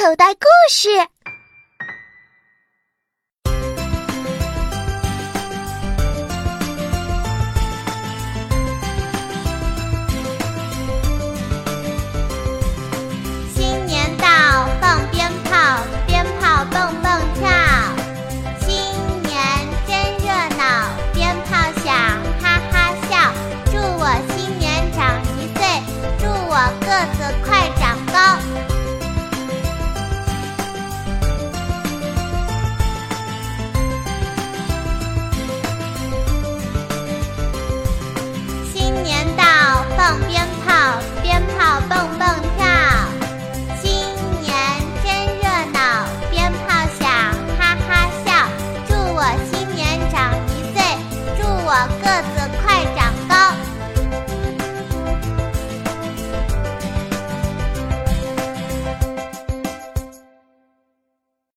口袋故事。小个子